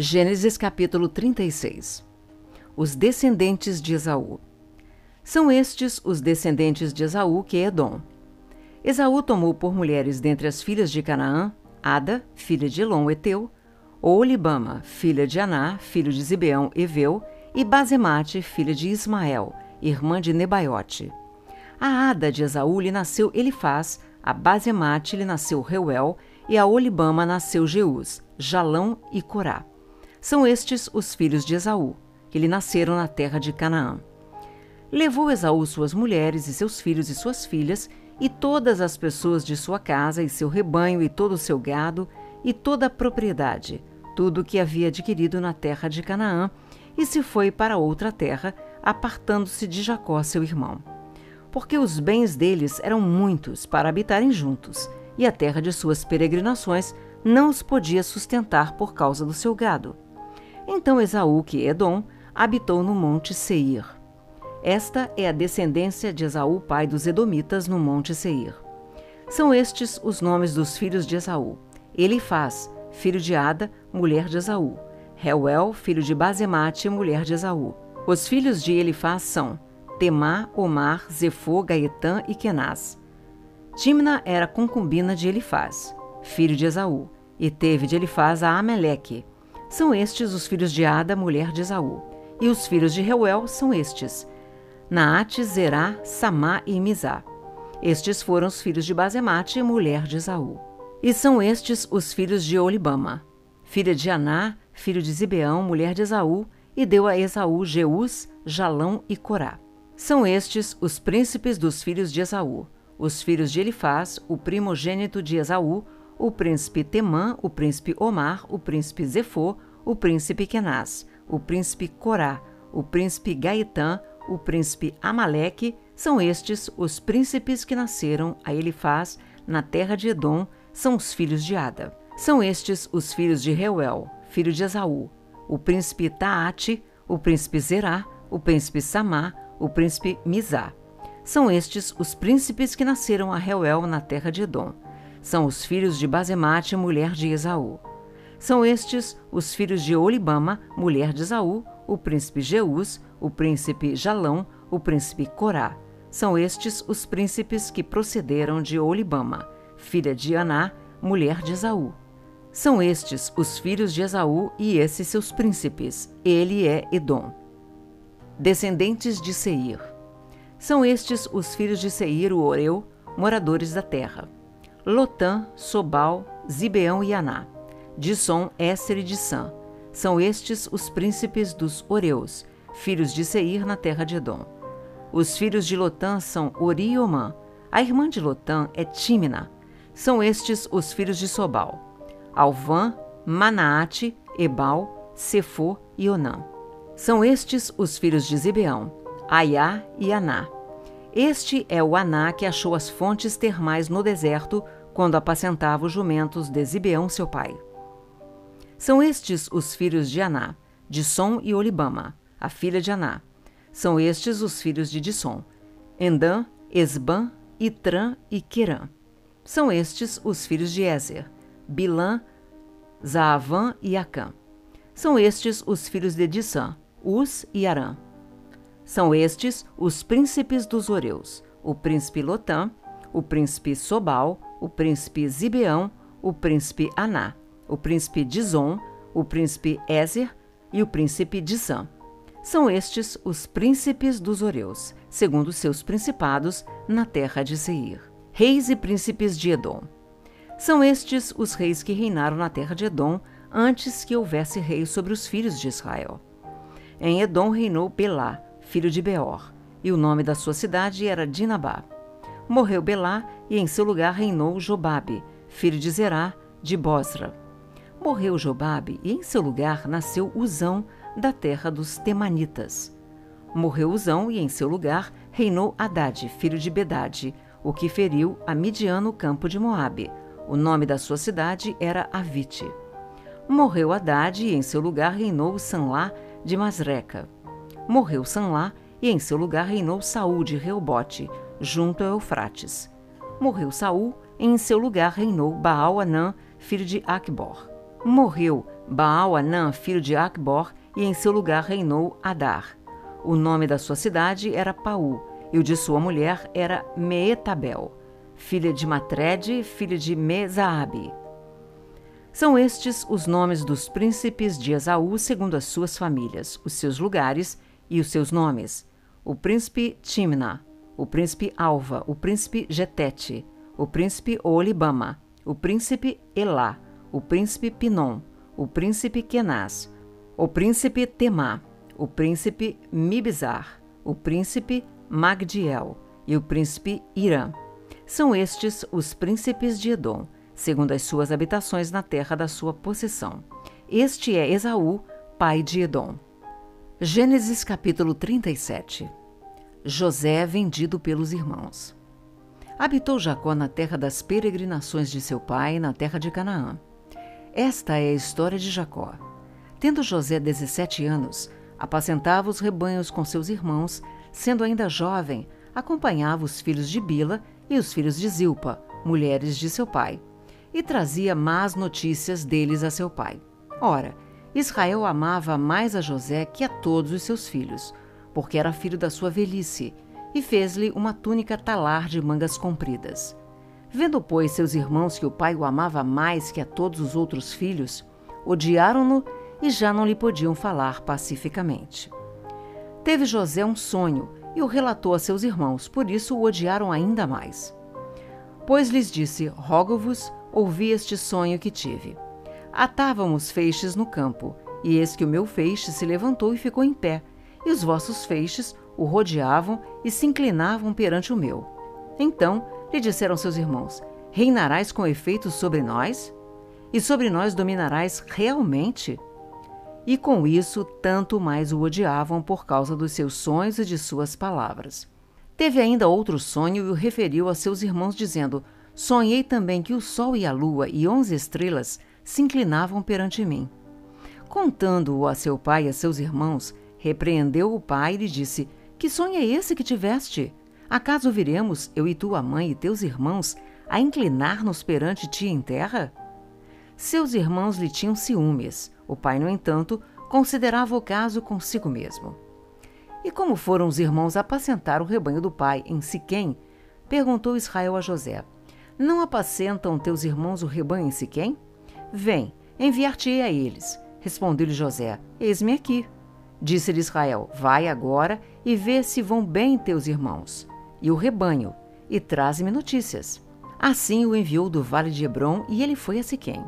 Gênesis capítulo 36 Os descendentes de Esaú São estes os descendentes de Esaú, que é Edom. Esaú tomou por mulheres dentre as filhas de Canaã, Ada, filha de Elon, Eteu, Olibama, filha de Aná, filho de Zibeão, Eveu, e Bazemate, filha de Ismael, irmã de Nebaiote. A Ada de Esaú lhe nasceu Elifaz, a Bazemate lhe nasceu Reuel, e a Olibama nasceu Jeus, Jalão e Corá. São estes os filhos de Esaú, que lhe nasceram na terra de Canaã. Levou Esaú suas mulheres e seus filhos e suas filhas, e todas as pessoas de sua casa, e seu rebanho, e todo o seu gado, e toda a propriedade, tudo o que havia adquirido na terra de Canaã, e se foi para outra terra, apartando-se de Jacó, seu irmão. Porque os bens deles eram muitos para habitarem juntos, e a terra de suas peregrinações não os podia sustentar por causa do seu gado. Então Esaú, que é Edom, habitou no monte Seir. Esta é a descendência de Esaú, pai dos Edomitas, no monte Seir. São estes os nomes dos filhos de Esaú. Elifaz, filho de Ada, mulher de Esaú. Reuel, filho de Bazemate, mulher de Esaú. Os filhos de Elifaz são Temá, Omar, Zefô, Gaetã e Kenaz. Timna era concubina de Elifaz, filho de Esaú, e teve de Elifaz a Ameleque, são estes os filhos de Ada, mulher de Esaú. E os filhos de Reuel são estes: Naate, Zerá, Samá e Mizá. Estes foram os filhos de Bazemate, mulher de Esaú. E são estes os filhos de Olibama, filha de Aná, filho de Zibeão, mulher de Esaú, e deu a Esaú Jeus, Jalão e Corá. São estes os príncipes dos filhos de Esaú, os filhos de Elifaz, o primogênito de Esaú, o príncipe Temã, o príncipe Omar, o príncipe Zefô, o príncipe Kenaz, o príncipe Corá, o príncipe Gaetã, o príncipe Amaleque, são estes os príncipes que nasceram a Elifaz na terra de Edom, são os filhos de Ada. São estes os filhos de Reuel, filho de Esaú, o príncipe Taate, o príncipe Zerá, o príncipe Samá, o príncipe Mizá. São estes os príncipes que nasceram a Reuel na terra de Edom são os filhos de Bazemate, mulher de Esaú. São estes os filhos de Olibama, mulher de Esaú, o príncipe Jeus, o príncipe Jalão, o príncipe Corá. São estes os príncipes que procederam de Olibama, filha de Aná, mulher de Esaú. São estes os filhos de Esaú e esses seus príncipes. Ele é Edom. Descendentes de Seir. São estes os filhos de Seir, o Oreu, moradores da terra. Lotã, Sobal, Zibeão e Aná. Disson, Éster e Dissã. São estes os príncipes dos Oreus, filhos de Seir na terra de Edom. Os filhos de Lotã são Ori e Omã. A irmã de Lotã é Tímina. São estes os filhos de Sobal. Alvã, Manaate, Ebal, Sefô e Onã. São estes os filhos de Zibeão, Aiá e Aná. Este é o Aná que achou as fontes termais no deserto quando apacentava os jumentos de Zibeão, seu pai. São estes os filhos de Aná, Disson e Olibama, a filha de Aná. São estes os filhos de Disson, Endã, Esbã, Itrã e Querã. São estes os filhos de Ezer, Bilã, Zaavã e Acã. São estes os filhos de Dissã, Us e Arã. São estes os príncipes dos Oreus, o príncipe Lotã, o príncipe Sobal, o príncipe Zibeão, o príncipe Aná, o príncipe Dizon, o príncipe Ézer e o príncipe Dizã. São estes os príncipes dos Oreus, segundo seus principados, na terra de Seir. Reis e príncipes de Edom. São estes os reis que reinaram na terra de Edom antes que houvesse rei sobre os filhos de Israel. Em Edom reinou Belá, filho de Beor, e o nome da sua cidade era Dinabá. Morreu Belá e em seu lugar reinou Jobabe, filho de Zerá, de Bosra. Morreu Jobabe e em seu lugar nasceu Uzão, da terra dos Temanitas. Morreu Uzão e em seu lugar reinou Haddad, filho de Bedade, o que feriu a Midian no campo de Moabe. O nome da sua cidade era Avite. Morreu Haddad e em seu lugar reinou Sanlá de Masreca. Morreu Sanlá e em seu lugar reinou Saúl de Reobote, junto ao Eufrates. Morreu Saul e em seu lugar reinou Baal-Anã, filho de Acbor. Morreu Baal-Anã, filho de Acbor, e em seu lugar reinou Adar. O nome da sua cidade era Paú, e o de sua mulher era Meetabel, filha de Matred, filha de Mesaabe. São estes os nomes dos príncipes de Esaú segundo as suas famílias, os seus lugares e os seus nomes. O príncipe Timna, o príncipe Alva, o príncipe Getete, o príncipe Olibama, o príncipe Elá, o príncipe Pinom, o príncipe Kenaz, o príncipe Temá, o príncipe Mibzar, o príncipe Magdiel e o príncipe Irã. São estes os príncipes de Edom, segundo as suas habitações na terra da sua possessão. Este é Esaú, pai de Edom. Gênesis capítulo 37 José vendido pelos irmãos. Habitou Jacó na terra das peregrinações de seu pai, na terra de Canaã. Esta é a história de Jacó. Tendo José 17 anos, apacentava os rebanhos com seus irmãos, sendo ainda jovem, acompanhava os filhos de Bila e os filhos de Zilpa, mulheres de seu pai, e trazia más notícias deles a seu pai. Ora, Israel amava mais a José que a todos os seus filhos, porque era filho da sua velhice, e fez-lhe uma túnica talar de mangas compridas. Vendo, pois, seus irmãos que o pai o amava mais que a todos os outros filhos, odiaram-no e já não lhe podiam falar pacificamente. Teve José um sonho e o relatou a seus irmãos, por isso o odiaram ainda mais. Pois lhes disse: Rogo-vos, ouvi este sonho que tive. Atávamos feixes no campo, e eis que o meu feixe se levantou e ficou em pé, e os vossos feixes o rodeavam e se inclinavam perante o meu. Então lhe disseram seus irmãos: Reinarás com efeito sobre nós? E sobre nós dominarás realmente? E com isso, tanto mais o odiavam por causa dos seus sonhos e de suas palavras. Teve ainda outro sonho e o referiu a seus irmãos, dizendo: Sonhei também que o sol e a lua e onze estrelas se inclinavam perante mim. Contando-o a seu pai e a seus irmãos, repreendeu o pai e lhe disse: Que sonho é esse que tiveste? Acaso viremos, eu e tua mãe e teus irmãos, a inclinar-nos perante ti em terra? Seus irmãos lhe tinham ciúmes. O pai, no entanto, considerava o caso consigo mesmo. E como foram os irmãos apacentar o rebanho do pai em Siquém? Perguntou Israel a José: Não apacentam teus irmãos o rebanho em Siquém? Vem, enviar-te-ei a eles. Respondeu-lhe José: Eis-me aqui. Disse-lhe Israel: Vai agora e vê se vão bem teus irmãos e o rebanho, e traze-me notícias. Assim o enviou do vale de Hebron e ele foi a Siquém.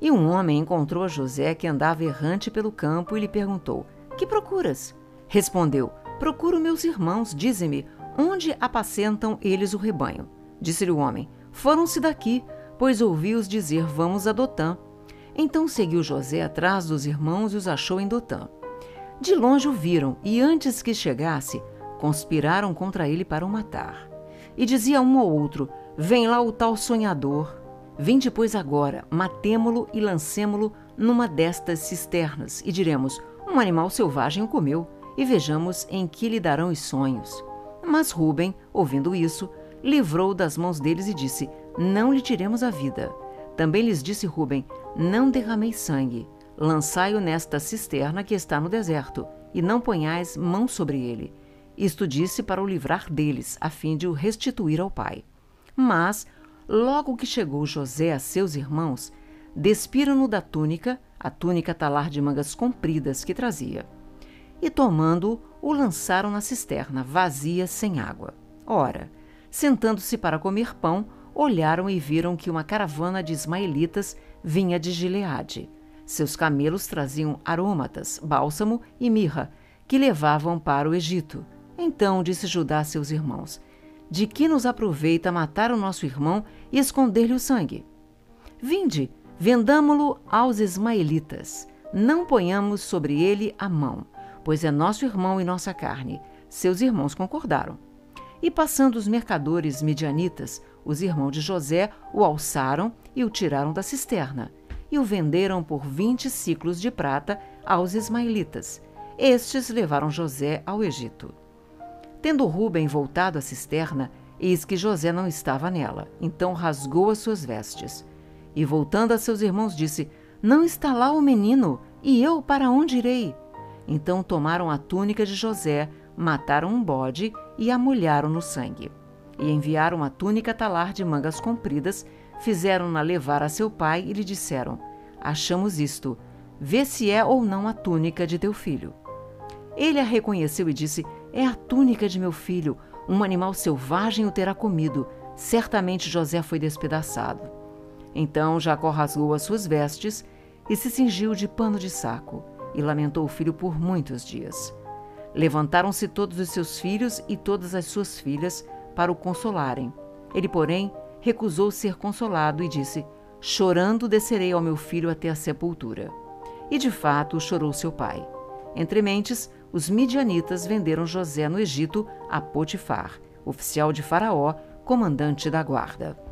E um homem encontrou a José que andava errante pelo campo e lhe perguntou: Que procuras? Respondeu: Procuro meus irmãos, dize-me, onde apacentam eles o rebanho? Disse-lhe o homem: Foram-se daqui, pois ouvi-os dizer: Vamos a Dotã. Então seguiu José atrás dos irmãos e os achou em Dotã. De longe o viram, e antes que chegasse, conspiraram contra ele para o matar. E dizia um ao outro: Vem lá o tal sonhador. Vinde, pois, agora, matemo-lo e lancemo-lo numa destas cisternas, e diremos: Um animal selvagem o comeu, e vejamos em que lhe darão os sonhos. Mas Ruben, ouvindo isso, livrou das mãos deles e disse: Não lhe tiremos a vida. Também lhes disse Ruben: Não derramei sangue. Lançai-o nesta cisterna que está no deserto, e não ponhais mão sobre ele. Isto disse para o livrar deles, a fim de o restituir ao pai. Mas Logo que chegou José a seus irmãos, despiram-no da túnica, a túnica talar de mangas compridas que trazia. E tomando-o, o lançaram na cisterna, vazia, sem água. Ora, sentando-se para comer pão, olharam e viram que uma caravana de ismaelitas vinha de Gileade. Seus camelos traziam arômatas, bálsamo e mirra, que levavam para o Egito. Então disse Judá a seus irmãos: de que nos aproveita matar o nosso irmão e esconder-lhe o sangue? Vinde, vendamo-lo aos ismaelitas. Não ponhamos sobre ele a mão, pois é nosso irmão e nossa carne. Seus irmãos concordaram. E passando os mercadores midianitas, os irmãos de José o alçaram e o tiraram da cisterna, e o venderam por vinte ciclos de prata aos ismaelitas. Estes levaram José ao Egito. Tendo Ruben voltado à cisterna, eis que José não estava nela. Então rasgou as suas vestes. E voltando a seus irmãos, disse: Não está lá o menino, e eu para onde irei? Então tomaram a túnica de José, mataram um bode e a molharam no sangue. E enviaram a túnica talar de mangas compridas, fizeram-na levar a seu pai e lhe disseram: Achamos isto, vê se é ou não a túnica de teu filho. Ele a reconheceu e disse: É a túnica de meu filho, um animal selvagem o terá comido. Certamente José foi despedaçado. Então Jacó rasgou as suas vestes e se cingiu de pano de saco, e lamentou o filho por muitos dias. Levantaram-se todos os seus filhos e todas as suas filhas para o consolarem. Ele, porém, recusou ser consolado e disse: Chorando descerei ao meu filho até a sepultura. E de fato chorou seu pai. Entre mentes, os midianitas venderam José no Egito a Potifar, oficial de Faraó, comandante da guarda.